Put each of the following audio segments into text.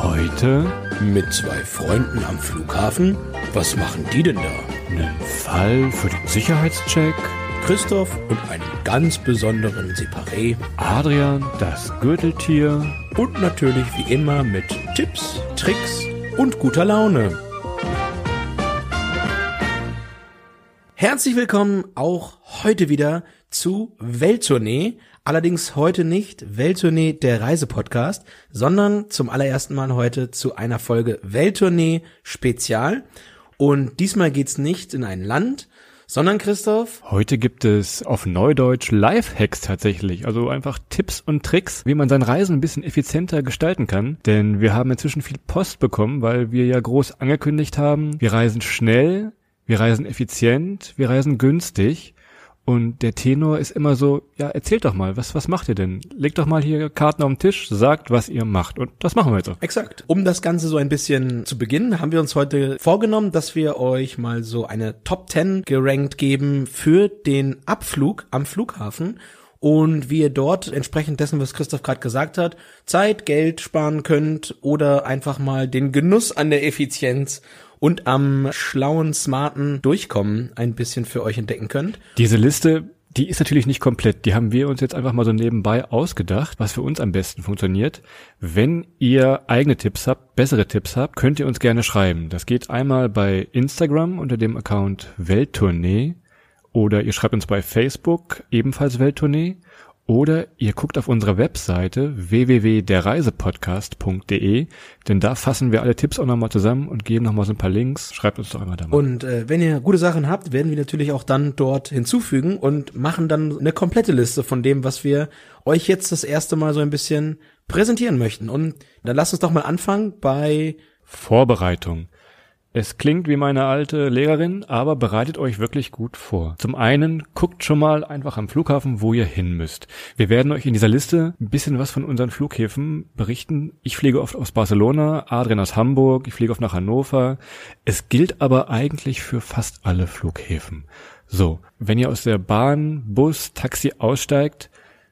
Heute Mit zwei Freunden am Flughafen? Was machen die denn da? einen Fall für den Sicherheitscheck. Christoph und einem ganz besonderen Separé. Adrian, das Gürteltier. Und natürlich wie immer mit Tipps, Tricks und guter Laune. Herzlich willkommen auch heute wieder zu Welttournee. Allerdings heute nicht Welttournee der Reisepodcast, sondern zum allerersten Mal heute zu einer Folge Welttournee Spezial. Und diesmal geht's nicht in ein Land, sondern Christoph, Heute gibt es auf Neudeutsch Lifehacks tatsächlich, also einfach Tipps und Tricks, wie man sein Reisen ein bisschen effizienter gestalten kann. Denn wir haben inzwischen viel Post bekommen, weil wir ja groß angekündigt haben, wir reisen schnell, wir reisen effizient, wir reisen günstig. Und der Tenor ist immer so, ja, erzählt doch mal, was, was macht ihr denn? Legt doch mal hier Karten auf den Tisch, sagt, was ihr macht. Und das machen wir jetzt auch. Exakt. Um das Ganze so ein bisschen zu beginnen, haben wir uns heute vorgenommen, dass wir euch mal so eine Top 10 gerankt geben für den Abflug am Flughafen und wie ihr dort entsprechend dessen, was Christoph gerade gesagt hat, Zeit, Geld sparen könnt oder einfach mal den Genuss an der Effizienz und am schlauen, smarten Durchkommen ein bisschen für euch entdecken könnt. Diese Liste, die ist natürlich nicht komplett. Die haben wir uns jetzt einfach mal so nebenbei ausgedacht, was für uns am besten funktioniert. Wenn ihr eigene Tipps habt, bessere Tipps habt, könnt ihr uns gerne schreiben. Das geht einmal bei Instagram unter dem Account Welttournee oder ihr schreibt uns bei Facebook ebenfalls Welttournee oder ihr guckt auf unserer Webseite www.derreisepodcast.de, denn da fassen wir alle Tipps auch nochmal zusammen und geben nochmal so ein paar Links. Schreibt uns doch einmal da mal. Und äh, wenn ihr gute Sachen habt, werden wir natürlich auch dann dort hinzufügen und machen dann eine komplette Liste von dem, was wir euch jetzt das erste Mal so ein bisschen präsentieren möchten. Und dann lasst uns doch mal anfangen bei Vorbereitung. Es klingt wie meine alte Lehrerin, aber bereitet euch wirklich gut vor. Zum einen guckt schon mal einfach am Flughafen, wo ihr hin müsst. Wir werden euch in dieser Liste ein bisschen was von unseren Flughäfen berichten. Ich fliege oft aus Barcelona, Adrian aus Hamburg, ich fliege oft nach Hannover. Es gilt aber eigentlich für fast alle Flughäfen. So, wenn ihr aus der Bahn, Bus, Taxi aussteigt,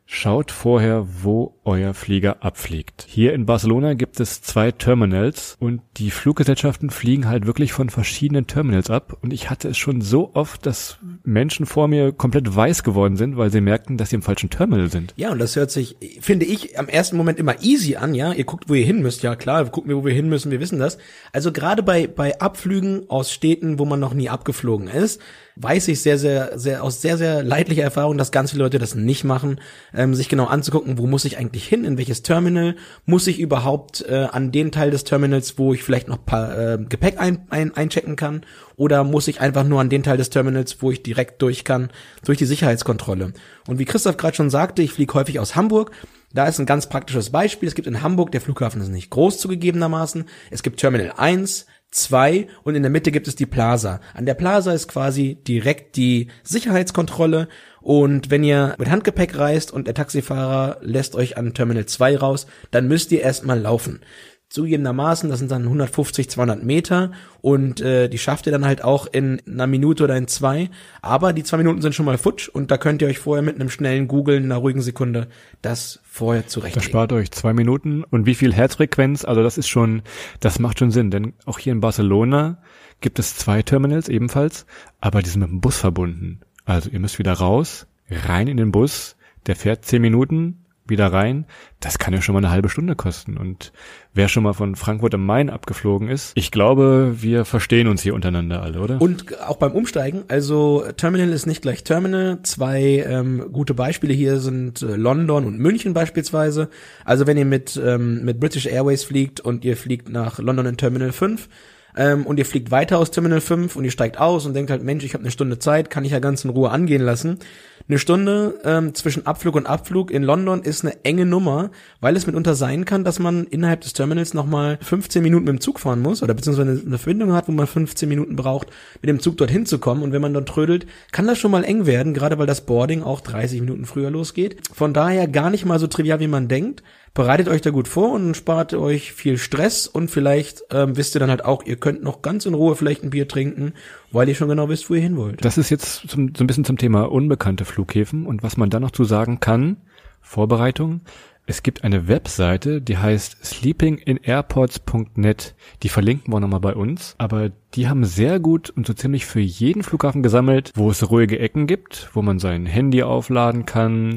Schaut vorher, wo euer Flieger abfliegt. Hier in Barcelona gibt es zwei Terminals und die Fluggesellschaften fliegen halt wirklich von verschiedenen Terminals ab. Und ich hatte es schon so oft, dass Menschen vor mir komplett weiß geworden sind, weil sie merkten, dass sie im falschen Terminal sind. Ja, und das hört sich, finde ich, am ersten Moment immer easy an, ja. Ihr guckt, wo ihr hin müsst, ja klar, gucken wir, wo wir hin müssen, wir wissen das. Also gerade bei, bei Abflügen aus Städten, wo man noch nie abgeflogen ist, weiß ich sehr, sehr, sehr, aus sehr, sehr leidlicher Erfahrung, dass ganz viele Leute das nicht machen, ähm, sich genau anzugucken, wo muss ich eigentlich hin, in welches Terminal, muss ich überhaupt äh, an den Teil des Terminals, wo ich vielleicht noch paar äh, Gepäck ein, ein, einchecken kann, oder muss ich einfach nur an den Teil des Terminals, wo ich direkt durch kann, durch die Sicherheitskontrolle. Und wie Christoph gerade schon sagte, ich fliege häufig aus Hamburg. Da ist ein ganz praktisches Beispiel. Es gibt in Hamburg, der Flughafen ist nicht groß zugegebenermaßen. Es gibt Terminal 1, 2 und in der Mitte gibt es die Plaza. An der Plaza ist quasi direkt die Sicherheitskontrolle und wenn ihr mit Handgepäck reist und der Taxifahrer lässt euch an Terminal 2 raus, dann müsst ihr erstmal laufen. Zugegebenermaßen, das sind dann 150, 200 Meter und äh, die schafft ihr dann halt auch in einer Minute oder in zwei. Aber die zwei Minuten sind schon mal futsch und da könnt ihr euch vorher mit einem schnellen Googlen, einer ruhigen Sekunde, das vorher Das zurechtlegen. spart euch zwei Minuten. Und wie viel Herzfrequenz? Also das ist schon, das macht schon Sinn. Denn auch hier in Barcelona gibt es zwei Terminals ebenfalls, aber die sind mit dem Bus verbunden. Also ihr müsst wieder raus, rein in den Bus, der fährt zehn Minuten, wieder rein. Das kann ja schon mal eine halbe Stunde kosten. Und wer schon mal von Frankfurt am Main abgeflogen ist, ich glaube, wir verstehen uns hier untereinander alle, oder? Und auch beim Umsteigen, also Terminal ist nicht gleich Terminal. Zwei ähm, gute Beispiele hier sind äh, London und München beispielsweise. Also wenn ihr mit, ähm, mit British Airways fliegt und ihr fliegt nach London in Terminal 5 ähm, und ihr fliegt weiter aus Terminal 5 und ihr steigt aus und denkt halt, Mensch, ich habe eine Stunde Zeit, kann ich ja ganz in Ruhe angehen lassen, Eine Stunde ähm, zwischen Abflug und Abflug in London ist eine enge Nummer, weil es mitunter sein kann, dass man innerhalb des Terminals nochmal 15 Minuten mit dem Zug fahren muss oder beziehungsweise eine Verbindung hat, wo man 15 Minuten braucht, mit dem Zug dorthin zu kommen. Und wenn man dann trödelt, kann das schon mal eng werden, gerade weil das Boarding auch 30 Minuten früher losgeht. Von daher gar nicht mal so trivial, wie man denkt bereitet euch da gut vor und spart euch viel Stress und vielleicht ähm, wisst ihr dann halt auch, ihr könnt noch ganz in Ruhe vielleicht ein Bier trinken, weil ihr schon genau wisst, wo ihr hin wollt. Das ist jetzt zum, so ein bisschen zum Thema unbekannte Flughäfen und was man da noch zu sagen kann, Vorbereitung. Es gibt eine Webseite, die heißt sleepinginairports.net. Die verlinken wir nochmal bei uns. Aber die haben sehr gut und so ziemlich für jeden Flughafen gesammelt, wo es ruhige Ecken gibt, wo man sein Handy aufladen kann,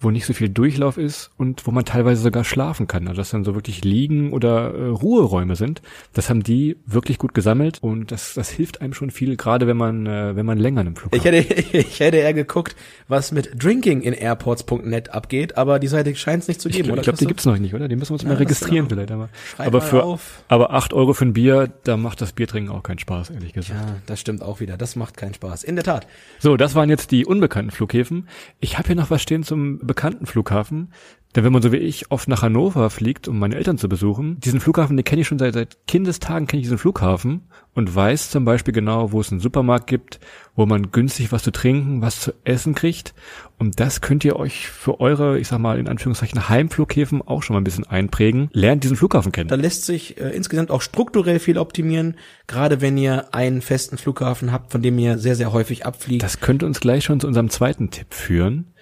wo nicht so viel Durchlauf ist und wo man teilweise sogar schlafen kann. Also das dann so wirklich Liegen oder äh, Ruheräume sind. Das haben die wirklich gut gesammelt und das, das hilft einem schon viel, gerade wenn man, äh, wenn man länger im Flug ich hätte, ich hätte eher geguckt, was mit drinkingairports.net abgeht, aber die Seite scheint es nicht zu geben, ich, glaube, die gibt's noch nicht, oder? Die müssen wir uns ja, mal registrieren vielleicht. Aber, aber für, auf. aber acht Euro für ein Bier, da macht das Biertrinken auch keinen Spaß, ehrlich gesagt. Ja, das stimmt auch wieder. Das macht keinen Spaß. In der Tat. So, das waren jetzt die unbekannten Flughäfen. Ich habe hier noch was stehen zum bekannten Flughafen. Denn wenn man so wie ich oft nach Hannover fliegt, um meine Eltern zu besuchen, diesen Flughafen, den kenne ich schon seit, seit Kindestagen, kenne ich diesen Flughafen und weiß zum Beispiel genau, wo es einen Supermarkt gibt, wo man günstig was zu trinken, was zu essen kriegt. Und das könnt ihr euch für eure, ich sag mal, in Anführungszeichen Heimflughäfen auch schon mal ein bisschen einprägen. Lernt diesen Flughafen kennen. Da lässt sich äh, insgesamt auch strukturell viel optimieren, gerade wenn ihr einen festen Flughafen habt, von dem ihr sehr, sehr häufig abfliegt. Das könnte uns gleich schon zu unserem zweiten Tipp führen.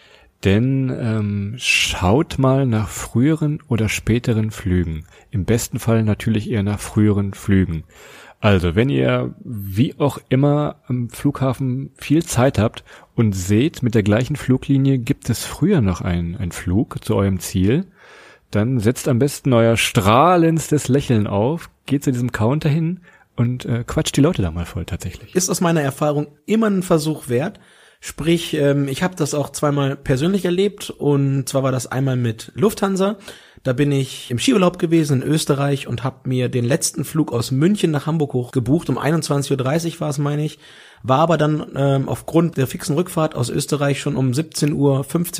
Denn ähm, schaut mal nach früheren oder späteren Flügen. Im besten Fall natürlich eher nach früheren Flügen. Also, wenn ihr wie auch immer am Flughafen viel Zeit habt und seht, mit der gleichen Fluglinie gibt es früher noch einen, einen Flug zu eurem Ziel, dann setzt am besten euer strahlendstes Lächeln auf, geht zu diesem Counter hin und äh, quatscht die Leute da mal voll tatsächlich. Ist aus meiner Erfahrung immer ein Versuch wert. Sprich, ähm, ich habe das auch zweimal persönlich erlebt und zwar war das einmal mit Lufthansa. Da bin ich im Skiurlaub gewesen in Österreich und habe mir den letzten Flug aus München nach Hamburg hoch gebucht. Um 21.30 Uhr war es, meine ich. War aber dann ähm, aufgrund der fixen Rückfahrt aus Österreich schon um 17.15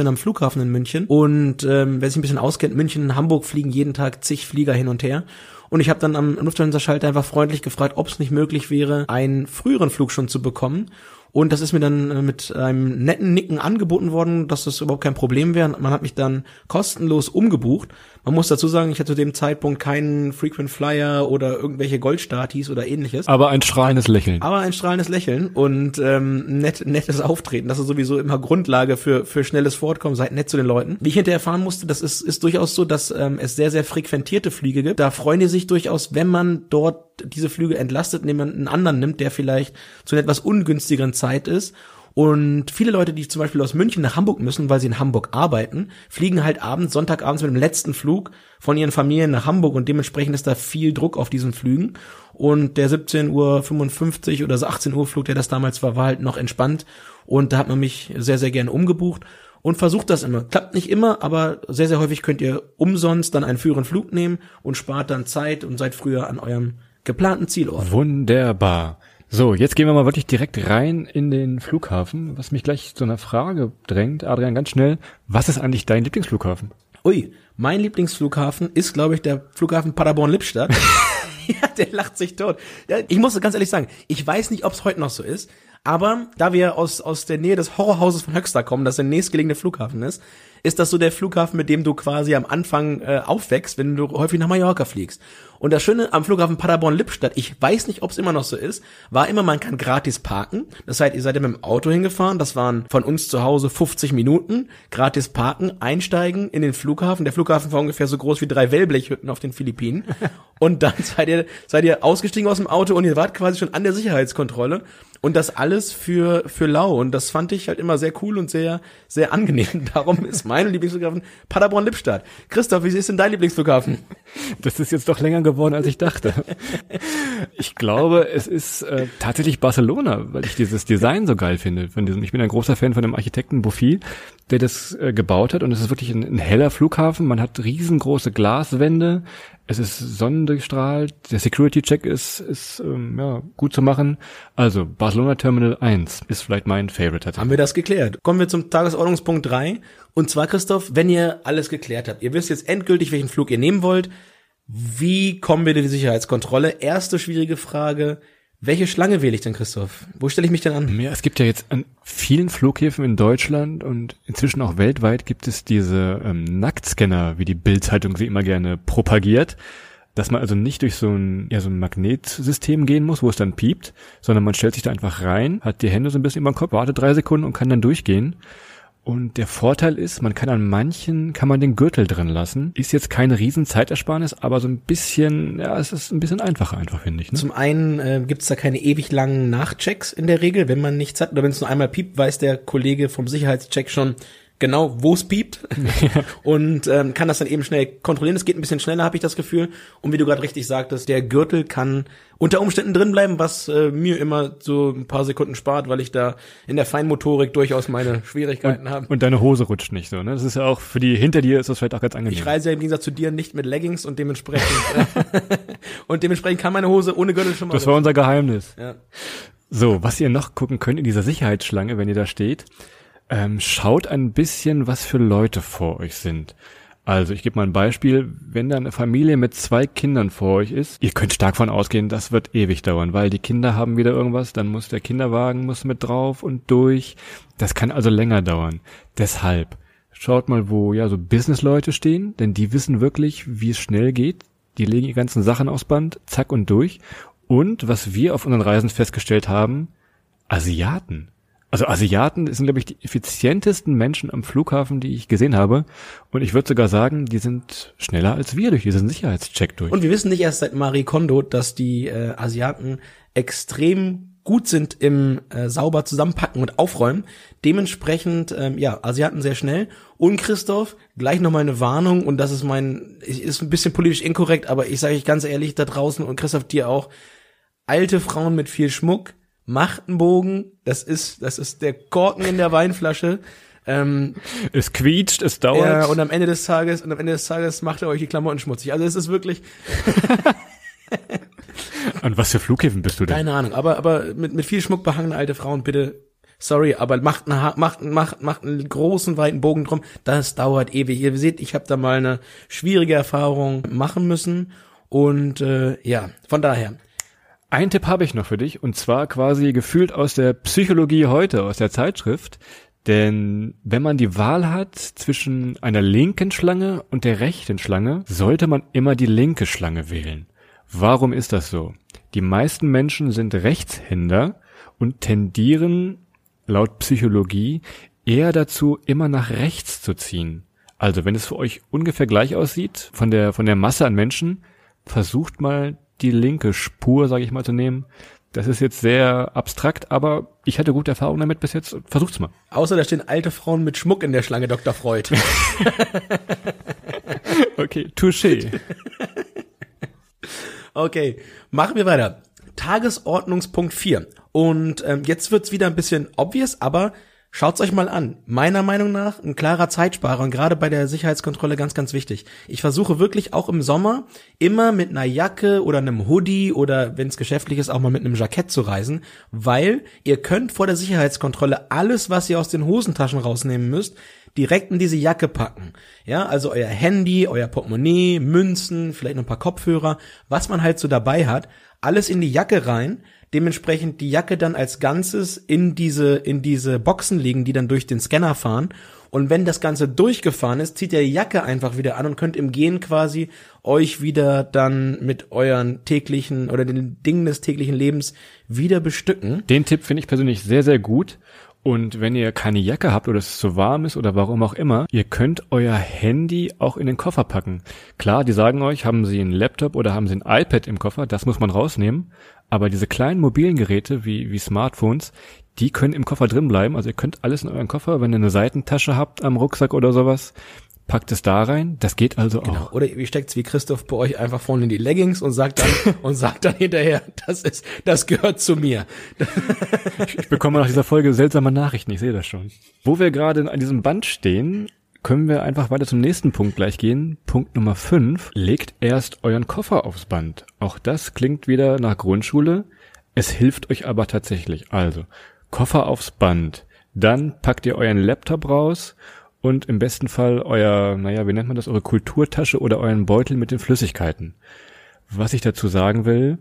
Uhr am Flughafen in München. Und ähm, wer sich ein bisschen auskennt, München, Hamburg fliegen jeden Tag zig Flieger hin und her. Und ich habe dann am Lufthansa-Schalter einfach freundlich gefragt, ob es nicht möglich wäre, einen früheren Flug schon zu bekommen. Und das ist mir dann äh, mit einem netten Nicken angeboten worden, dass das überhaupt kein Problem wäre. Man hat mich dann kostenlos umgebucht. Man muss dazu sagen, ich hatte zu dem Zeitpunkt keinen Frequent Flyer oder irgendwelche Goldstatis oder ähnliches. Aber ein strahlendes Lächeln. Aber ein strahlendes Lächeln und ähm, nett, nettes Auftreten. Das ist sowieso immer Grundlage für, für schnelles Fortkommen. Seid nett zu den Leuten. Wie ich hinterher erfahren musste, das ist, ist durchaus so, dass ähm, es sehr, sehr frequentierte Flüge gibt. Da freuen die sich durchaus, wenn man dort diese Flüge entlastet, indem man einen anderen nimmt, der vielleicht zu einer etwas ungünstigeren Zeit ist. Und viele Leute, die zum Beispiel aus München nach Hamburg müssen, weil sie in Hamburg arbeiten, fliegen halt abends, Sonntagabends mit dem letzten Flug von ihren Familien nach Hamburg und dementsprechend ist da viel Druck auf diesen Flügen. Und der 17.55 Uhr oder 18 Uhr Flug, der das damals war, war halt noch entspannt. Und da hat man mich sehr, sehr gerne umgebucht und versucht das immer. Klappt nicht immer, aber sehr, sehr häufig könnt ihr umsonst dann einen früheren Flug nehmen und spart dann Zeit und seid früher an eurem geplanten Zielort. Wunderbar. So, jetzt gehen wir mal wirklich direkt rein in den Flughafen, was mich gleich zu einer Frage drängt. Adrian, ganz schnell, was ist eigentlich dein Lieblingsflughafen? Ui, mein Lieblingsflughafen ist, glaube ich, der Flughafen Paderborn-Lippstadt. ja, der lacht sich tot. Ja, ich muss ganz ehrlich sagen, ich weiß nicht, ob es heute noch so ist, aber da wir aus, aus der Nähe des Horrorhauses von Höxter kommen, das der nächstgelegene Flughafen ist, ist das so der Flughafen, mit dem du quasi am Anfang äh, aufwächst, wenn du häufig nach Mallorca fliegst. Und das Schöne am Flughafen Paderborn-Lippstadt, ich weiß nicht, ob es immer noch so ist, war immer, man kann gratis parken. Das heißt, ihr seid ja mit dem Auto hingefahren, das waren von uns zu Hause 50 Minuten, gratis parken, einsteigen in den Flughafen. Der Flughafen war ungefähr so groß wie drei Wellblechhütten auf den Philippinen. Und dann seid ihr, seid ihr ausgestiegen aus dem Auto und ihr wart quasi schon an der Sicherheitskontrolle. Und das alles für, für lau. Und das fand ich halt immer sehr cool und sehr, sehr angenehm. Darum ist mein Lieblingsflughafen Paderborn-Lippstadt. Christoph, wie ist denn dein Lieblingsflughafen? Das ist jetzt doch länger geworden, als ich dachte. Ich glaube, es ist äh, tatsächlich Barcelona, weil ich dieses Design so geil finde. Von diesem, ich bin ein großer Fan von dem Architekten Bouffi, der das äh, gebaut hat. Und es ist wirklich ein, ein heller Flughafen. Man hat riesengroße Glaswände. es ist sonnendurchstrahlt, der Security-Check ist, ist ähm, ja, gut zu machen. Also Barcelona Terminal 1 ist vielleicht mein Favorite. Haben wir das geklärt. Kommen wir zum Tagesordnungspunkt 3. Und zwar, Christoph, wenn ihr alles geklärt habt, ihr wisst jetzt endgültig, welchen Flug ihr nehmen wollt, wie kommen wir in die Sicherheitskontrolle? Erste schwierige Frage. Welche Schlange wähle ich denn, Christoph? Wo stelle ich mich denn an? Ja, es gibt ja jetzt an vielen Flughäfen in Deutschland und inzwischen auch weltweit gibt es diese ähm, Nacktscanner, wie die Bildzeitung sie immer gerne propagiert, dass man also nicht durch so ein, ja, so ein Magnetsystem gehen muss, wo es dann piept, sondern man stellt sich da einfach rein, hat die Hände so ein bisschen über den Kopf, wartet drei Sekunden und kann dann durchgehen. Und der Vorteil ist, man kann an manchen, kann man den Gürtel drin lassen. Ist jetzt keine riesen Zeitersparnis, aber so ein bisschen, ja, es ist ein bisschen einfacher einfach, finde ich. Ne? Zum einen äh, gibt da keine ewig langen Nachchecks in der Regel, wenn man nichts hat. Oder wenn es nur einmal piept, weiß der Kollege vom Sicherheitscheck schon, genau, wo es piept und ähm, kann das dann eben schnell kontrollieren. Es geht ein bisschen schneller, habe ich das Gefühl. Und wie du gerade richtig sagtest, der Gürtel kann unter Umständen drin bleiben, was äh, mir immer so ein paar Sekunden spart, weil ich da in der Feinmotorik durchaus meine Schwierigkeiten habe. Und deine Hose rutscht nicht so, ne? Das ist ja auch für die hinter dir ist das vielleicht auch ganz angenehm. Ich reise ja im Gegensatz zu dir nicht mit Leggings und dementsprechend und dementsprechend kann meine Hose ohne Gürtel schon mal. Das war unser Geheimnis. Ja. So, was ihr noch gucken könnt in dieser Sicherheitsschlange, wenn ihr da steht, ähm, schaut ein bisschen, was für Leute vor euch sind. Also ich gebe mal ein Beispiel, wenn da eine Familie mit zwei Kindern vor euch ist, ihr könnt stark von ausgehen, das wird ewig dauern, weil die Kinder haben wieder irgendwas, dann muss der Kinderwagen muss mit drauf und durch. Das kann also länger dauern. Deshalb schaut mal, wo ja so Businessleute stehen, denn die wissen wirklich, wie es schnell geht. Die legen die ganzen Sachen aufs Band, zack und durch. Und was wir auf unseren Reisen festgestellt haben, Asiaten. Also Asiaten sind, glaube ich, die effizientesten Menschen am Flughafen, die ich gesehen habe. Und ich würde sogar sagen, die sind schneller als wir durch diesen Sicherheitscheck durch. Und wir wissen nicht erst seit Marie Kondo, dass die äh, Asiaten extrem gut sind im äh, sauber zusammenpacken und aufräumen. Dementsprechend, ähm, ja, Asiaten sehr schnell. Und Christoph, gleich nochmal eine Warnung, und das ist mein, ist ein bisschen politisch inkorrekt, aber ich sage euch ganz ehrlich da draußen und Christoph dir auch, alte Frauen mit viel Schmuck, macht einen Bogen, das ist, das ist der Korken in der Weinflasche. Ähm, es quietscht, es dauert. ja, und am Ende des Tages, und am Ende des Tages macht er euch die Klamotten schmutzig. Also es ist wirklich, An was für Flughäfen bist du denn? keine Ahnung, aber, aber mit, mit viel Schmuck behangene alte Frauen, bitte, sorry, aber macht, eine, Ha- macht, macht, macht einen großen, weiten Bogen drum. Das dauert ewig. Ihr seht, ich habe da mal eine schwierige Erfahrung machen müssen. Und äh, ja, von daher, Ein Tipp habe ich noch für dich und zwar quasi gefühlt aus der Psychologie heute, aus der Zeitschrift. Denn wenn man die Wahl hat zwischen einer linken Schlange und der rechten Schlange, sollte man immer die linke Schlange wählen. Warum ist das so? Die meisten Menschen sind Rechtshänder und tendieren laut Psychologie eher dazu, immer nach rechts zu ziehen. Also wenn es für euch ungefähr gleich aussieht, von der, von der Masse an Menschen, versucht mal die linke Spur, sage ich mal, zu nehmen. Das ist jetzt sehr abstrakt, aber ich hatte gute Erfahrungen damit bis jetzt. Versucht's mal. außer da stehen alte Frauen mit Schmuck in der Schlange, Dr. Freud. Okay, touché. Okay, machen wir weiter. Tagesordnungspunkt 4. Und ähm, jetzt wird's wieder ein bisschen obvious, aber schaut's euch mal an. Meiner Meinung nach ein klarer Zeitsparer und gerade bei der Sicherheitskontrolle ganz, ganz wichtig. Ich versuche wirklich auch im Sommer immer mit einer Jacke oder einem Hoodie oder wenn es geschäftlich ist, auch mal mit einem Jackett zu reisen, weil ihr könnt vor der Sicherheitskontrolle alles, was ihr aus den Hosentaschen rausnehmen müsst, direkt in diese Jacke packen. Ja, also euer Handy, euer Portemonnaie, Münzen, vielleicht noch ein paar Kopfhörer, was man halt so dabei hat, alles in die Jacke rein, dementsprechend die Jacke dann als Ganzes in diese, in diese Boxen legen, die dann durch den Scanner fahren. Und wenn das Ganze durchgefahren ist, zieht ihr die Jacke einfach wieder an und könnt im Gehen quasi euch wieder dann mit euren täglichen oder den Dingen des täglichen Lebens wieder bestücken. Den Tipp finde ich persönlich sehr, sehr gut. Und wenn ihr keine Jacke habt oder es zu warm ist oder warum auch immer, ihr könnt euer Handy auch in den Koffer packen. Klar, die sagen euch, haben sie einen Laptop oder haben sie ein iPad im Koffer, das muss man rausnehmen. Aber diese kleinen mobilen Geräte wie, wie Smartphones, die können im Koffer drin bleiben. Also ihr könnt alles in euren Koffer, wenn ihr eine Seitentasche habt am Rucksack oder sowas, packt es da rein. Das geht also auch. Oder wie steckt's wie Christoph bei euch einfach vorne in die Leggings und sagt dann und sagt dann hinterher, das ist, das gehört zu mir. Ich bekomme nach dieser Folge seltsame Nachrichten, ich sehe das schon. Wo wir gerade an diesem Band stehen, können wir einfach weiter zum nächsten Punkt gleich gehen. Punkt Nummer 5. Legt erst euren Koffer aufs Band. Auch das klingt wieder nach Grundschule. Es hilft euch aber tatsächlich. Also, Koffer aufs Band. Dann packt ihr euren Laptop raus und im besten Fall euer, naja, wie nennt man das, eure Kulturtasche oder euren Beutel mit den Flüssigkeiten. Was ich dazu sagen will,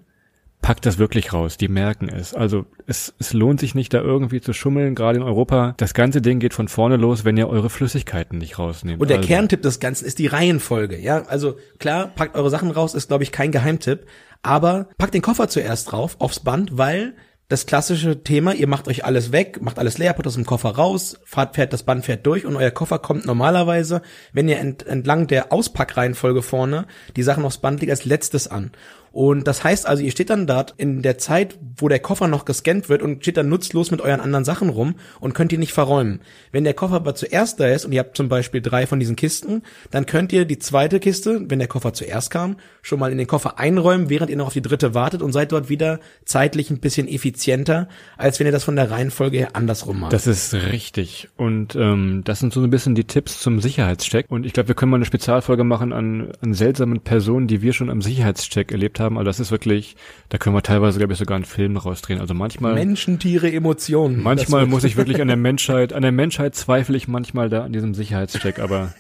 packt das wirklich raus. Die merken es. Also es, es lohnt sich nicht, da irgendwie zu schummeln, gerade in Europa. Das ganze Ding geht von vorne los, wenn ihr eure Flüssigkeiten nicht rausnehmt. Und der also, Kerntipp des Ganzen ist die Reihenfolge. Ja, also klar, packt eure Sachen raus, ist glaube ich kein Geheimtipp. Aber packt den Koffer zuerst drauf, aufs Band, weil das klassische Thema, ihr macht euch alles weg, macht alles leer, putzt aus dem Koffer raus, fahrt, fährt, das Band fährt durch und euer Koffer kommt normalerweise, wenn ihr ent, entlang der Auspackreihenfolge vorne die Sachen aufs Band legt, als letztes an. Und das heißt also, ihr steht dann dort in der Zeit, wo der Koffer noch gescannt wird und steht dann nutzlos mit euren anderen Sachen rum und könnt ihr nicht verräumen. Wenn der Koffer aber zuerst da ist und ihr habt zum Beispiel drei von diesen Kisten, dann könnt ihr die zweite Kiste, wenn der Koffer zuerst kam, schon mal in den Koffer einräumen, während ihr noch auf die dritte wartet und seid dort wieder zeitlich ein bisschen effizienter, als wenn ihr das von der Reihenfolge her andersrum macht. Das ist richtig. Und ähm, das sind so ein bisschen die Tipps zum Sicherheitscheck. Und ich glaube, wir können mal eine Spezialfolge machen an, an seltsamen Personen, die wir schon am Sicherheitscheck erlebt haben haben. Also das ist wirklich, da können wir teilweise, glaube ich, sogar einen Film rausdrehen. Also manchmal. Menschen, Tiere, Emotionen. Manchmal muss ich wirklich an der Menschheit, an der Menschheit zweifle ich manchmal da an diesem Sicherheitscheck, aber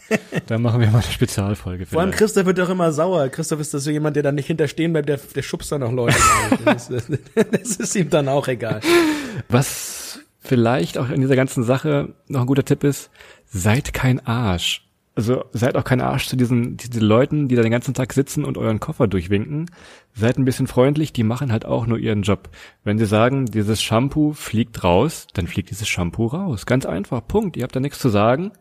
da machen wir mal eine Spezialfolge. Vor allem Christoph wird doch immer sauer. Christoph ist das so jemand, der dann nicht hinterstehen bleibt, der, der schubst dann noch Leute. das, das, das ist ihm dann auch egal. Was vielleicht auch in dieser ganzen Sache noch ein guter Tipp ist, seid kein Arsch also seid auch kein Arsch zu diesen, diesen Leuten, die da den ganzen Tag sitzen und euren Koffer durchwinken. Seid ein bisschen freundlich, die machen halt auch nur ihren Job. Wenn sie sagen, dieses Shampoo fliegt raus, dann fliegt dieses Shampoo raus. Ganz einfach, Punkt. Ihr habt da nichts zu sagen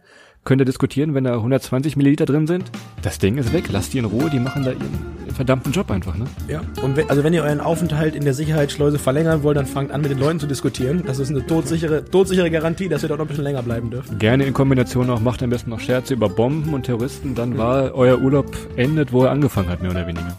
könnt ihr diskutieren, wenn da 120 Milliliter drin sind. Das Ding ist weg, lasst die in Ruhe, die machen da ihren verdammten Job einfach, ne? Ja, und wenn, also wenn ihr euren Aufenthalt in der Sicherheitsschleuse verlängern wollt, dann fangt an mit den Leuten zu diskutieren. Das ist eine todsichere, todsichere Garantie, dass ihr dort noch ein bisschen länger bleiben dürft. Gerne in Kombination auch, macht am besten noch Scherze über Bomben und Terroristen, dann mhm. war euer Urlaub endet, wo er angefangen hat, mehr oder weniger.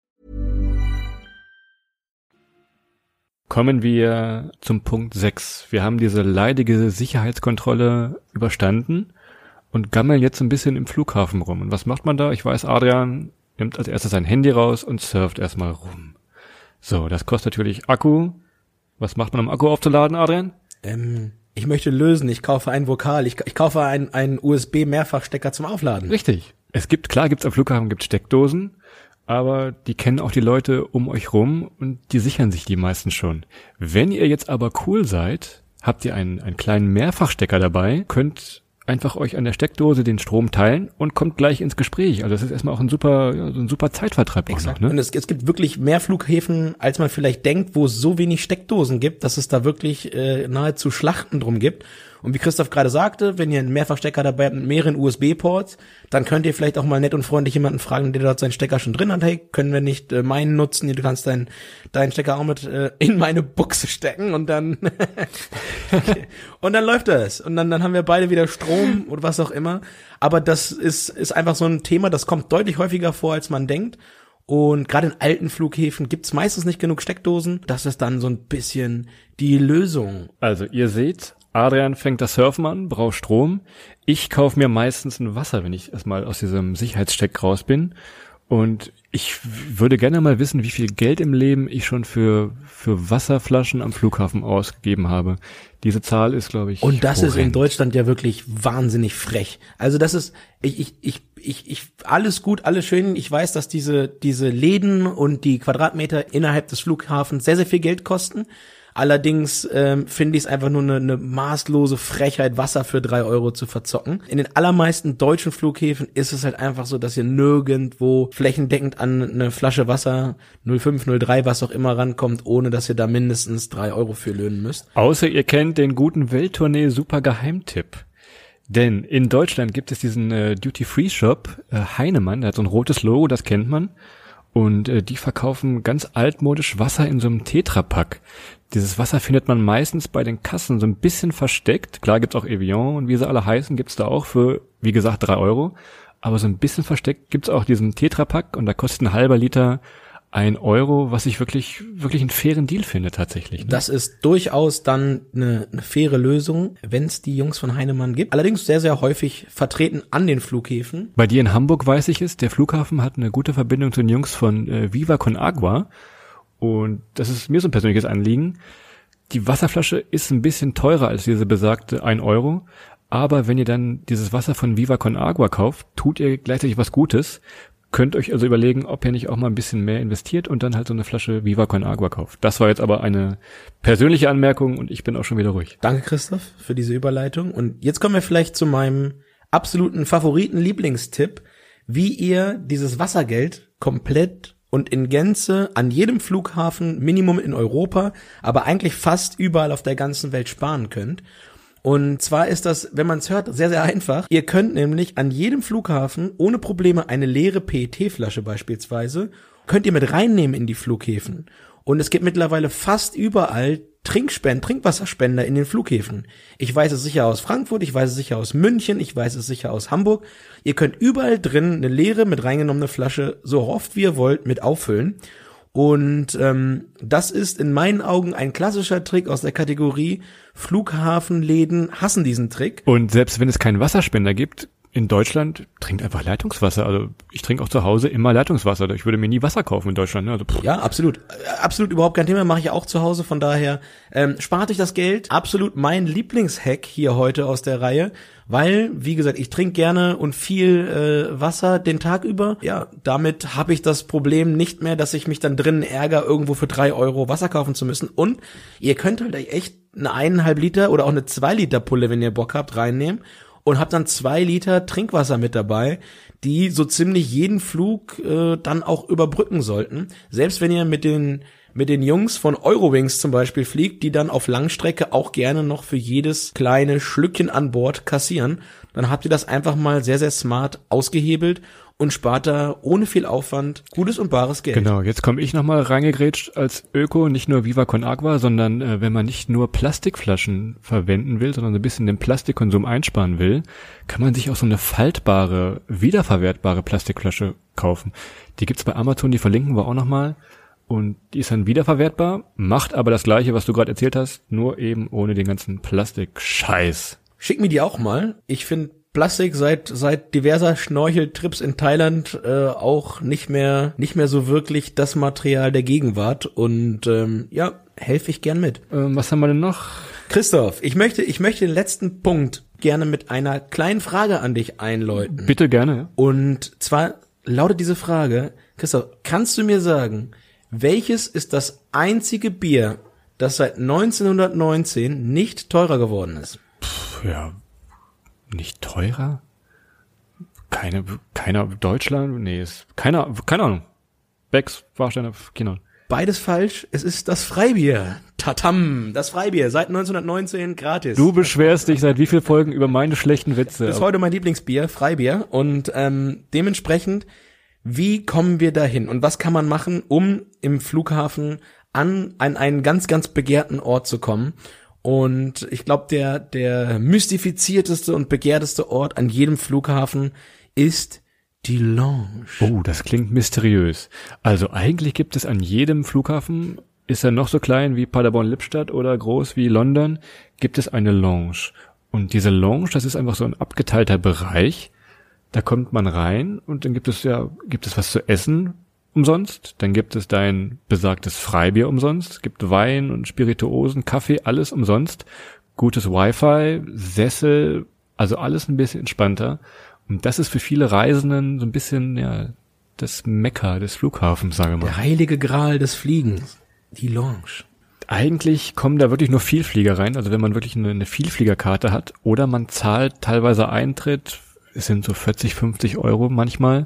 Kommen wir zum Punkt 6. Wir haben diese leidige Sicherheitskontrolle überstanden und gammeln jetzt ein bisschen im Flughafen rum. Und was macht man da? Ich weiß, Adrian nimmt als erstes sein Handy raus und surft erstmal rum. So, das kostet natürlich Akku. Was macht man, um Akku aufzuladen, Adrian? Ähm, ich möchte lösen, ich kaufe einen Vokal, ich, ich kaufe einen, USB-Mehrfachstecker zum Aufladen. Richtig. Es gibt, klar gibt's am Flughafen gibt Steckdosen, aber die kennen auch die Leute um euch rum und die sichern sich die meisten schon. Wenn ihr jetzt aber cool seid, habt ihr einen, einen kleinen Mehrfachstecker dabei, könnt einfach euch an der Steckdose den Strom teilen und kommt gleich ins Gespräch. Also das ist erstmal auch ein super, ja, so ein super Zeitvertreib Exakt. auch noch. Ne? Und es, es, gibt wirklich mehr Flughäfen, als man vielleicht denkt, wo es so wenig Steckdosen gibt, dass es da wirklich äh, nahezu Schlachten drum gibt. Und wie Christoph gerade sagte, wenn ihr einen Mehrfachstecker dabei habt mit mehreren USB-Ports, dann könnt ihr vielleicht auch mal nett und freundlich jemanden fragen, der dort seinen Stecker schon drin hat. Hey, können wir nicht äh, meinen nutzen? Du kannst deinen deinen Stecker auch mit äh, in meine Buchse stecken und dann und dann läuft das. Und dann dann haben wir beide wieder Strom oder was auch immer. Aber das ist ist einfach so ein Thema, das kommt deutlich häufiger vor, als man denkt. Und gerade in alten Flughäfen gibt's meistens nicht genug Steckdosen. Das ist dann so ein bisschen die Lösung. Also ihr seht, Adrian fängt das Surfen an, braucht Strom. Ich kaufe mir meistens ein Wasser, wenn ich erstmal aus diesem Sicherheitscheck raus bin. Und ich würde gerne mal wissen, wie viel Geld im Leben ich schon für, für Wasserflaschen am Flughafen ausgegeben habe. Diese Zahl ist, glaube ich. Und das horrend. ist in Deutschland ja wirklich wahnsinnig frech. Also das ist, ich, ich, ich, ich, ich, alles gut, alles schön. Ich weiß, dass diese, diese Läden und die Quadratmeter innerhalb des Flughafens sehr, sehr viel Geld kosten. Allerdings ähm, finde ich es einfach nur eine, eine maßlose Frechheit, Wasser für drei Euro zu verzocken. In den allermeisten deutschen Flughäfen ist es halt einfach so, dass ihr nirgendwo flächendeckend an eine Flasche Wasser 05, 03, was auch immer rankommt, ohne dass ihr da mindestens drei Euro für löhnen müsst. Außer ihr kennt den guten Welttournee Super Geheimtipp. Denn in Deutschland gibt es diesen äh, Duty-Free-Shop äh, Heinemann, der hat so ein rotes Logo, das kennt man. Und äh, die verkaufen ganz altmodisch Wasser in so einem Tetrapack. Dieses Wasser findet man meistens bei den Kassen so ein bisschen versteckt. Klar gibt's auch Evian und wie sie alle heißen, gibt's da auch für, wie gesagt, drei Euro. Aber so ein bisschen versteckt gibt's auch diesen Tetrapack und da kostet ein halber Liter ein Euro, was ich wirklich, wirklich einen fairen Deal finde tatsächlich. Ne? Das ist durchaus dann eine, eine faire Lösung, wenn es die Jungs von Heinemann gibt. Allerdings sehr, sehr häufig vertreten an den Flughäfen. Bei dir in Hamburg weiß ich es, der Flughafen hat eine gute Verbindung zu den Jungs von äh, Viva Con Agua. Und das ist mir so ein persönliches Anliegen. Die Wasserflasche ist ein bisschen teurer als diese besagte ein Euro. Aber wenn ihr dann dieses Wasser von Viva Con Agua kauft, tut ihr gleichzeitig was Gutes, Könnt euch also überlegen, ob ihr nicht auch mal ein bisschen mehr investiert und dann halt so eine Flasche Viva Con Agua kauft. Das war jetzt aber eine persönliche Anmerkung und ich bin auch schon wieder ruhig. Danke, Christoph, für diese Überleitung. Und jetzt kommen wir vielleicht zu meinem absoluten Favoriten-Lieblingstipp, wie ihr dieses Wassergeld komplett und in Gänze an jedem Flughafen, Minimum in Europa, aber eigentlich fast überall auf der ganzen Welt sparen könnt. Und zwar ist das, wenn man es hört, sehr, sehr einfach. Ihr könnt nämlich an jedem Flughafen ohne Probleme eine leere PET-Flasche beispielsweise, könnt ihr mit reinnehmen in die Flughäfen. Und es gibt mittlerweile fast überall Trinkspenden, Trinkwasserspender in den Flughäfen. Ich weiß es sicher aus Frankfurt, ich weiß es sicher aus München, ich weiß es sicher aus Hamburg. Ihr könnt überall drin eine leere mit reingenommene Flasche so oft wie ihr wollt mit auffüllen. Und ähm, das ist in meinen Augen ein klassischer Trick aus der Kategorie Flughafenläden hassen diesen Trick. Und selbst wenn es keinen Wasserspender gibt, in Deutschland trinkt einfach Leitungswasser. Also ich trinke auch zu Hause immer Leitungswasser. Ich würde mir nie Wasser kaufen in Deutschland. Ne? Also, ja, absolut. Absolut überhaupt kein Thema. Mache ich auch zu Hause. Von daher ähm, spart euch das Geld. Absolut mein Lieblingshack hier heute aus der Reihe. Weil, wie gesagt, ich trinke gerne und viel äh, Wasser den Tag über. Ja, damit habe ich das Problem nicht mehr, dass ich mich dann drinnen ärgere, irgendwo für drei Euro Wasser kaufen zu müssen. Und ihr könnt halt echt eine eineinhalb Liter oder auch eine zwei Liter Pulle, wenn ihr Bock habt, reinnehmen und hab dann zwei Liter Trinkwasser mit dabei, die so ziemlich jeden Flug äh, dann auch überbrücken sollten. Selbst wenn ihr mit den mit den Jungs von Eurowings zum Beispiel fliegt, die dann auf Langstrecke auch gerne noch für jedes kleine Schlückchen an Bord kassieren, dann habt ihr das einfach mal sehr, sehr smart ausgehebelt und spart da ohne viel Aufwand gutes und bares Geld. Genau, jetzt komme ich nochmal reingegrätscht als Öko, nicht nur Viva Con Agua, sondern äh, wenn man nicht nur Plastikflaschen verwenden will, sondern so ein bisschen den Plastikkonsum einsparen will, kann man sich auch so eine faltbare, wiederverwertbare Plastikflasche kaufen. Die gibt's bei Amazon, die verlinken wir auch nochmal. Und die ist dann wiederverwertbar, macht aber das gleiche, was du gerade erzählt hast, nur eben ohne den ganzen Plastikscheiß. Schick mir die auch mal. Ich finde Plastik seit seit diverser Schnorcheltrips in Thailand äh, auch nicht mehr nicht mehr so wirklich das Material der Gegenwart und ähm, ja helfe ich gern mit. Ähm, was haben wir denn noch? Christoph, ich möchte ich möchte den letzten Punkt gerne mit einer kleinen Frage an dich einläuten. Bitte gerne. Und zwar lautet diese Frage, Christoph, kannst du mir sagen, welches ist das einzige Bier, das seit 1919 nicht teurer geworden ist? Puh, ja, nicht teurer? Keine, keiner, Deutschland? Nee, ist, keine, keine Ahnung. Becks, Warsteiner, keine Ahnung. Beides falsch. Es ist das Freibier. Tatam, das Freibier, seit 1919 gratis. Du beschwerst dich seit wie viel Folgen über meine schlechten Witze. Das ist heute mein Lieblingsbier, Freibier. Und ähm, dementsprechend, wie kommen wir dahin? Und was kann man machen, um im Flughafen an, an einen ganz, ganz begehrten Ort zu kommen? Und ich glaube, der, der mystifizierteste und begehrteste Ort an jedem Flughafen ist die Lounge. Oh, das klingt mysteriös. Also eigentlich gibt es an jedem Flughafen, ist er noch so klein wie Paderborn-Lippstadt oder groß wie London, gibt es eine Lounge. Und diese Lounge, das ist einfach so ein abgeteilter Bereich. Da kommt man rein und dann gibt es ja, gibt es was zu essen, umsonst, dann gibt es dein besagtes Freibier umsonst, es gibt Wein und Spirituosen, Kaffee, alles umsonst, gutes Wi-Fi, Sessel, also alles ein bisschen entspannter. Und das ist für viele Reisenden so ein bisschen, ja, das Mekka des Flughafens, sage mal. Der heilige Gral des Fliegens. Die Lounge. Eigentlich kommen da wirklich nur Vielflieger rein, also wenn man wirklich eine, eine Vielfliegerkarte hat oder man zahlt teilweise Eintritt, es sind so 40, 50 Euro manchmal.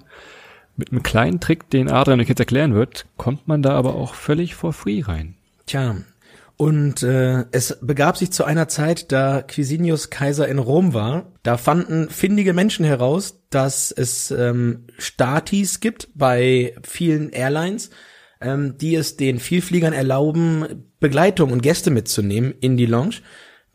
Mit einem kleinen Trick, den Adrian euch jetzt erklären wird, kommt man da aber auch völlig for free rein. Tja, und äh, es begab sich zu einer Zeit, da Quisinius Kaiser in Rom war. Da fanden findige Menschen heraus, dass es ähm, Statis gibt bei vielen Airlines, ähm, die es den Vielfliegern erlauben, Begleitung und Gäste mitzunehmen in die Lounge.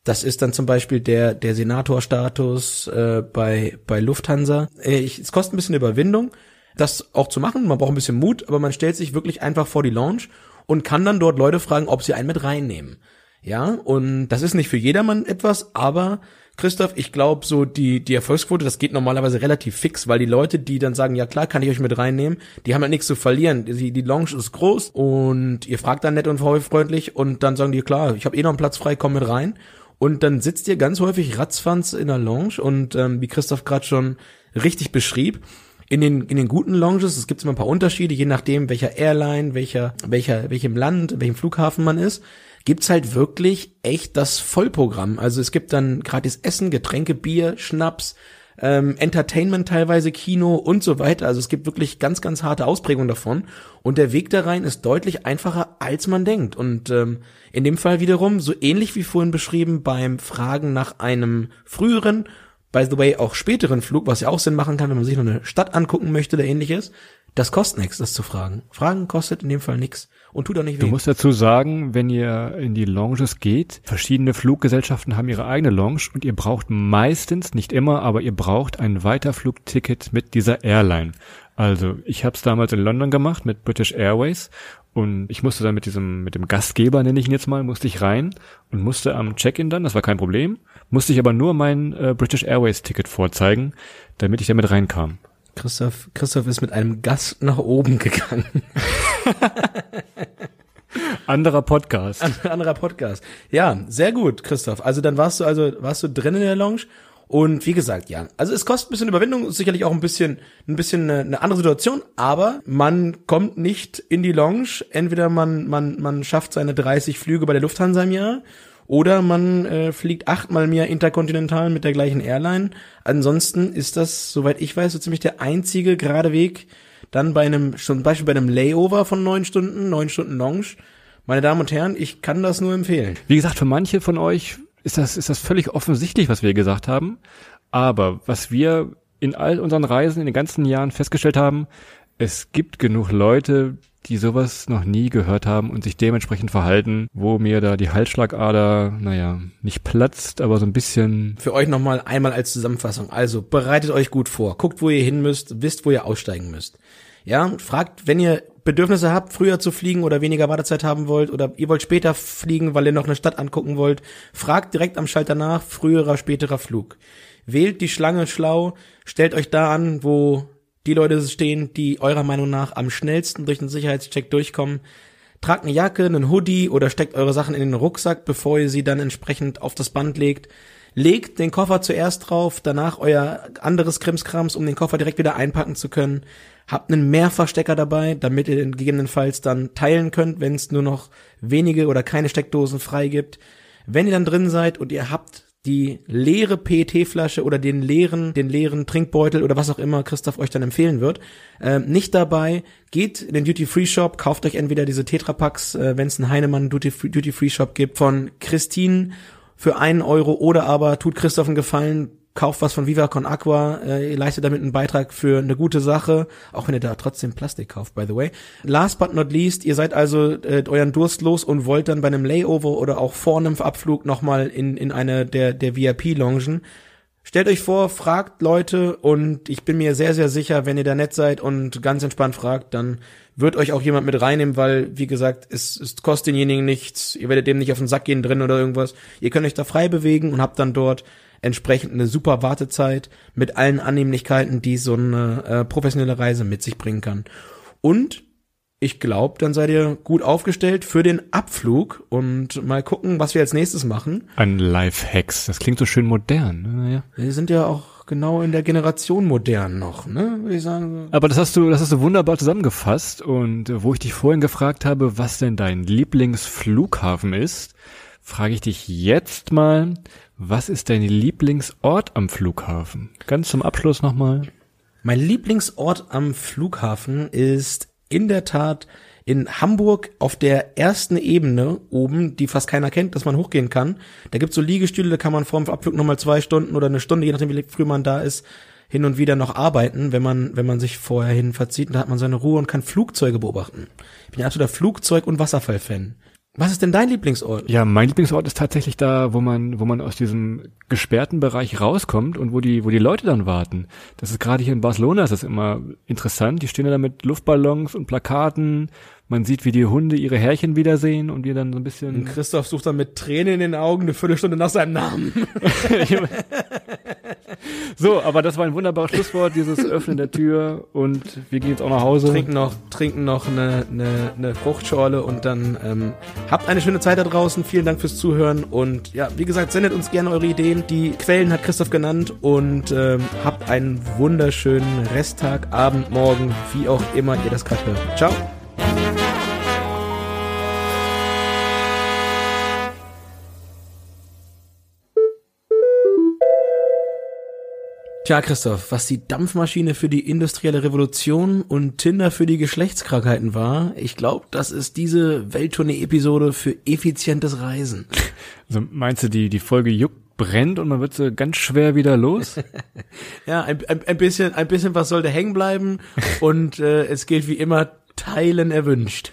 Das ist dann zum Beispiel der, der Senatorstatus äh, bei, bei Lufthansa. Äh, ich, es kostet ein bisschen Überwindung, das auch zu machen. Man braucht ein bisschen Mut, aber man stellt sich wirklich einfach vor die Lounge und kann dann dort Leute fragen, ob sie einen mit reinnehmen. Ja, und das ist nicht für jedermann etwas, aber Christoph, ich glaube, so die, die Erfolgsquote, das geht normalerweise relativ fix, weil die Leute, die dann sagen, ja klar, kann ich euch mit reinnehmen, die haben ja nichts zu verlieren. Die, die Lounge ist groß und ihr fragt dann nett und freundlich und dann sagen die, klar, ich habe eh noch einen Platz frei, komm mit rein. Und dann sitzt ihr ganz häufig ratzfanz in der Lounge und ähm, wie Christoph gerade schon richtig beschrieb, in den, in den guten Lounges, es gibt immer ein paar Unterschiede, je nachdem, welcher Airline, welcher, welcher, welchem Land, welchem Flughafen man ist gibt's halt wirklich echt das Vollprogramm. Also es gibt dann gratis Essen, Getränke, Bier, Schnaps, ähm, Entertainment teilweise, Kino und so weiter. Also es gibt wirklich ganz, ganz harte Ausprägungen davon. Und der Weg da rein ist deutlich einfacher, als man denkt. Und ähm, in dem Fall wiederum, so ähnlich wie vorhin beschrieben, beim Fragen nach einem früheren, by the way, auch späteren Flug, was ja auch Sinn machen kann, wenn man sich noch eine Stadt angucken möchte oder ähnliches, das kostet nichts, das zu fragen. Fragen kostet in dem Fall nichts und tut auch nicht weh. Du musst dazu sagen, wenn ihr in die Lounges geht, verschiedene Fluggesellschaften haben ihre eigene Lounge und ihr braucht meistens, nicht immer, aber ihr braucht ein Weiterflugticket mit dieser Airline. Also ich habe es damals in London gemacht mit British Airways und ich musste dann mit diesem, mit dem Gastgeber, nenne ich ihn jetzt mal, musste ich rein und musste am Check-in dann, das war kein Problem, musste ich aber nur mein äh, British Airways Ticket vorzeigen, damit ich damit reinkam. Christoph, Christoph ist mit einem Gast nach oben gegangen. Anderer Podcast. Anderer Podcast. Ja, sehr gut, Christoph. Also dann warst du also warst du drin in der Lounge und wie gesagt, ja, also es kostet ein bisschen Überwindung, ist sicherlich auch ein bisschen ein bisschen eine, eine andere Situation, aber man kommt nicht in die Lounge. Entweder man man man schafft seine 30 Flüge bei der Lufthansa im Jahr oder man äh, fliegt achtmal mehr interkontinental mit der gleichen Airline. Ansonsten ist das, soweit ich weiß, so ziemlich der einzige gerade Weg, dann bei einem, zum Beispiel bei einem Layover von neun Stunden, neun Stunden Lounge. Meine Damen und Herren, ich kann das nur empfehlen. Wie gesagt, für manche von euch ist das, ist das völlig offensichtlich, was wir gesagt haben. Aber was wir in all unseren Reisen in den ganzen Jahren festgestellt haben, es gibt genug Leute, die sowas noch nie gehört haben und sich dementsprechend verhalten, wo mir da die Halsschlagader, naja, nicht platzt, aber so ein bisschen. Für euch nochmal einmal als Zusammenfassung. Also bereitet euch gut vor, guckt, wo ihr hin müsst, wisst, wo ihr aussteigen müsst. Ja, fragt, wenn ihr Bedürfnisse habt, früher zu fliegen oder weniger Wartezeit haben wollt oder ihr wollt später fliegen, weil ihr noch eine Stadt angucken wollt, fragt direkt am Schalter nach, früherer, späterer Flug. Wählt die Schlange schlau, stellt euch da an, wo die Leute stehen, die eurer Meinung nach am schnellsten durch den Sicherheitscheck durchkommen. Tragt eine Jacke, einen Hoodie oder steckt eure Sachen in den Rucksack, bevor ihr sie dann entsprechend auf das Band legt. Legt den Koffer zuerst drauf, danach euer anderes Krimskrams, um den Koffer direkt wieder einpacken zu können. Habt einen Mehrfachstecker dabei, damit ihr den gegebenenfalls dann teilen könnt, wenn es nur noch wenige oder keine Steckdosen frei gibt. Wenn ihr dann drin seid und ihr habt die leere PET-Flasche oder den leeren, den leeren Trinkbeutel oder was auch immer Christoph euch dann empfehlen wird, äh, nicht dabei. Geht in den Duty-Free-Shop, kauft euch entweder diese Tetrapacks, äh, wenn es einen Heinemann Duty-Free-Shop gibt, von Christine für einen Euro oder aber tut Christoph einen Gefallen, kauft was von Viva Con Aqua, äh, ihr leistet damit einen Beitrag für eine gute Sache, auch wenn ihr da trotzdem Plastik kauft, by the way. Last but not least, ihr seid also äh, euren Durst los und wollt dann bei einem Layover oder auch vor einem Abflug nochmal in, in eine der, der VIP-Loungen. Stellt euch vor, fragt Leute und ich bin mir sehr, sehr sicher, wenn ihr da nett seid und ganz entspannt fragt, dann wird euch auch jemand mit reinnehmen, weil, wie gesagt, es, es kostet denjenigen nichts, ihr werdet dem nicht auf den Sack gehen drin oder irgendwas. Ihr könnt euch da frei bewegen und habt dann dort entsprechend eine super Wartezeit mit allen Annehmlichkeiten, die so eine äh, professionelle Reise mit sich bringen kann. Und ich glaube, dann seid ihr gut aufgestellt für den Abflug und mal gucken, was wir als nächstes machen. Ein Life-Hacks, das klingt so schön modern. Ne? Wir sind ja auch genau in der Generation modern noch, ne? Würde ich sagen. Aber das hast du, das hast du wunderbar zusammengefasst. Und wo ich dich vorhin gefragt habe, was denn dein Lieblingsflughafen ist, frage ich dich jetzt mal, was ist dein Lieblingsort am Flughafen? Ganz zum Abschluss nochmal. Mein Lieblingsort am Flughafen ist in der Tat in Hamburg auf der ersten Ebene oben, die fast keiner kennt, dass man hochgehen kann. Da gibt's so Liegestühle, da kann man vorm Abflug nochmal zwei Stunden oder eine Stunde, je nachdem wie früh man da ist, hin und wieder noch arbeiten, wenn man, wenn man sich vorher hin verzieht. Und da hat man seine Ruhe und kann Flugzeuge beobachten. Ich bin ein absoluter Flugzeug- und Wasserfall-Fan. Was ist denn dein Lieblingsort? Ja, mein Lieblingsort ist tatsächlich da, wo man, wo man aus diesem gesperrten Bereich rauskommt und wo die, wo die Leute dann warten. Das ist gerade hier in Barcelona ist das immer interessant. Die stehen da mit Luftballons und Plakaten. Man sieht, wie die Hunde ihre Härchen wiedersehen und wir dann so ein bisschen. Und Christoph sucht dann mit Tränen in den Augen eine Viertelstunde nach seinem Namen. so, aber das war ein wunderbares Schlusswort, dieses Öffnen der Tür und wir gehen jetzt auch nach Hause. Trinken noch, trinken noch eine, eine, eine Fruchtschorle und dann ähm, habt eine schöne Zeit da draußen. Vielen Dank fürs Zuhören und ja, wie gesagt, sendet uns gerne eure Ideen. Die Quellen hat Christoph genannt und ähm, habt einen wunderschönen Resttag, Abend, Morgen, wie auch immer ihr das gerade hört. Ciao. Tja, Christoph, was die Dampfmaschine für die industrielle Revolution und Tinder für die Geschlechtskrankheiten war, ich glaube, das ist diese Welttournee-Episode für effizientes Reisen. Also meinst du, die, die Folge juckt, brennt und man wird so ganz schwer wieder los? ja, ein, ein, ein bisschen, ein bisschen was sollte hängen bleiben und äh, es gilt wie immer, teilen erwünscht.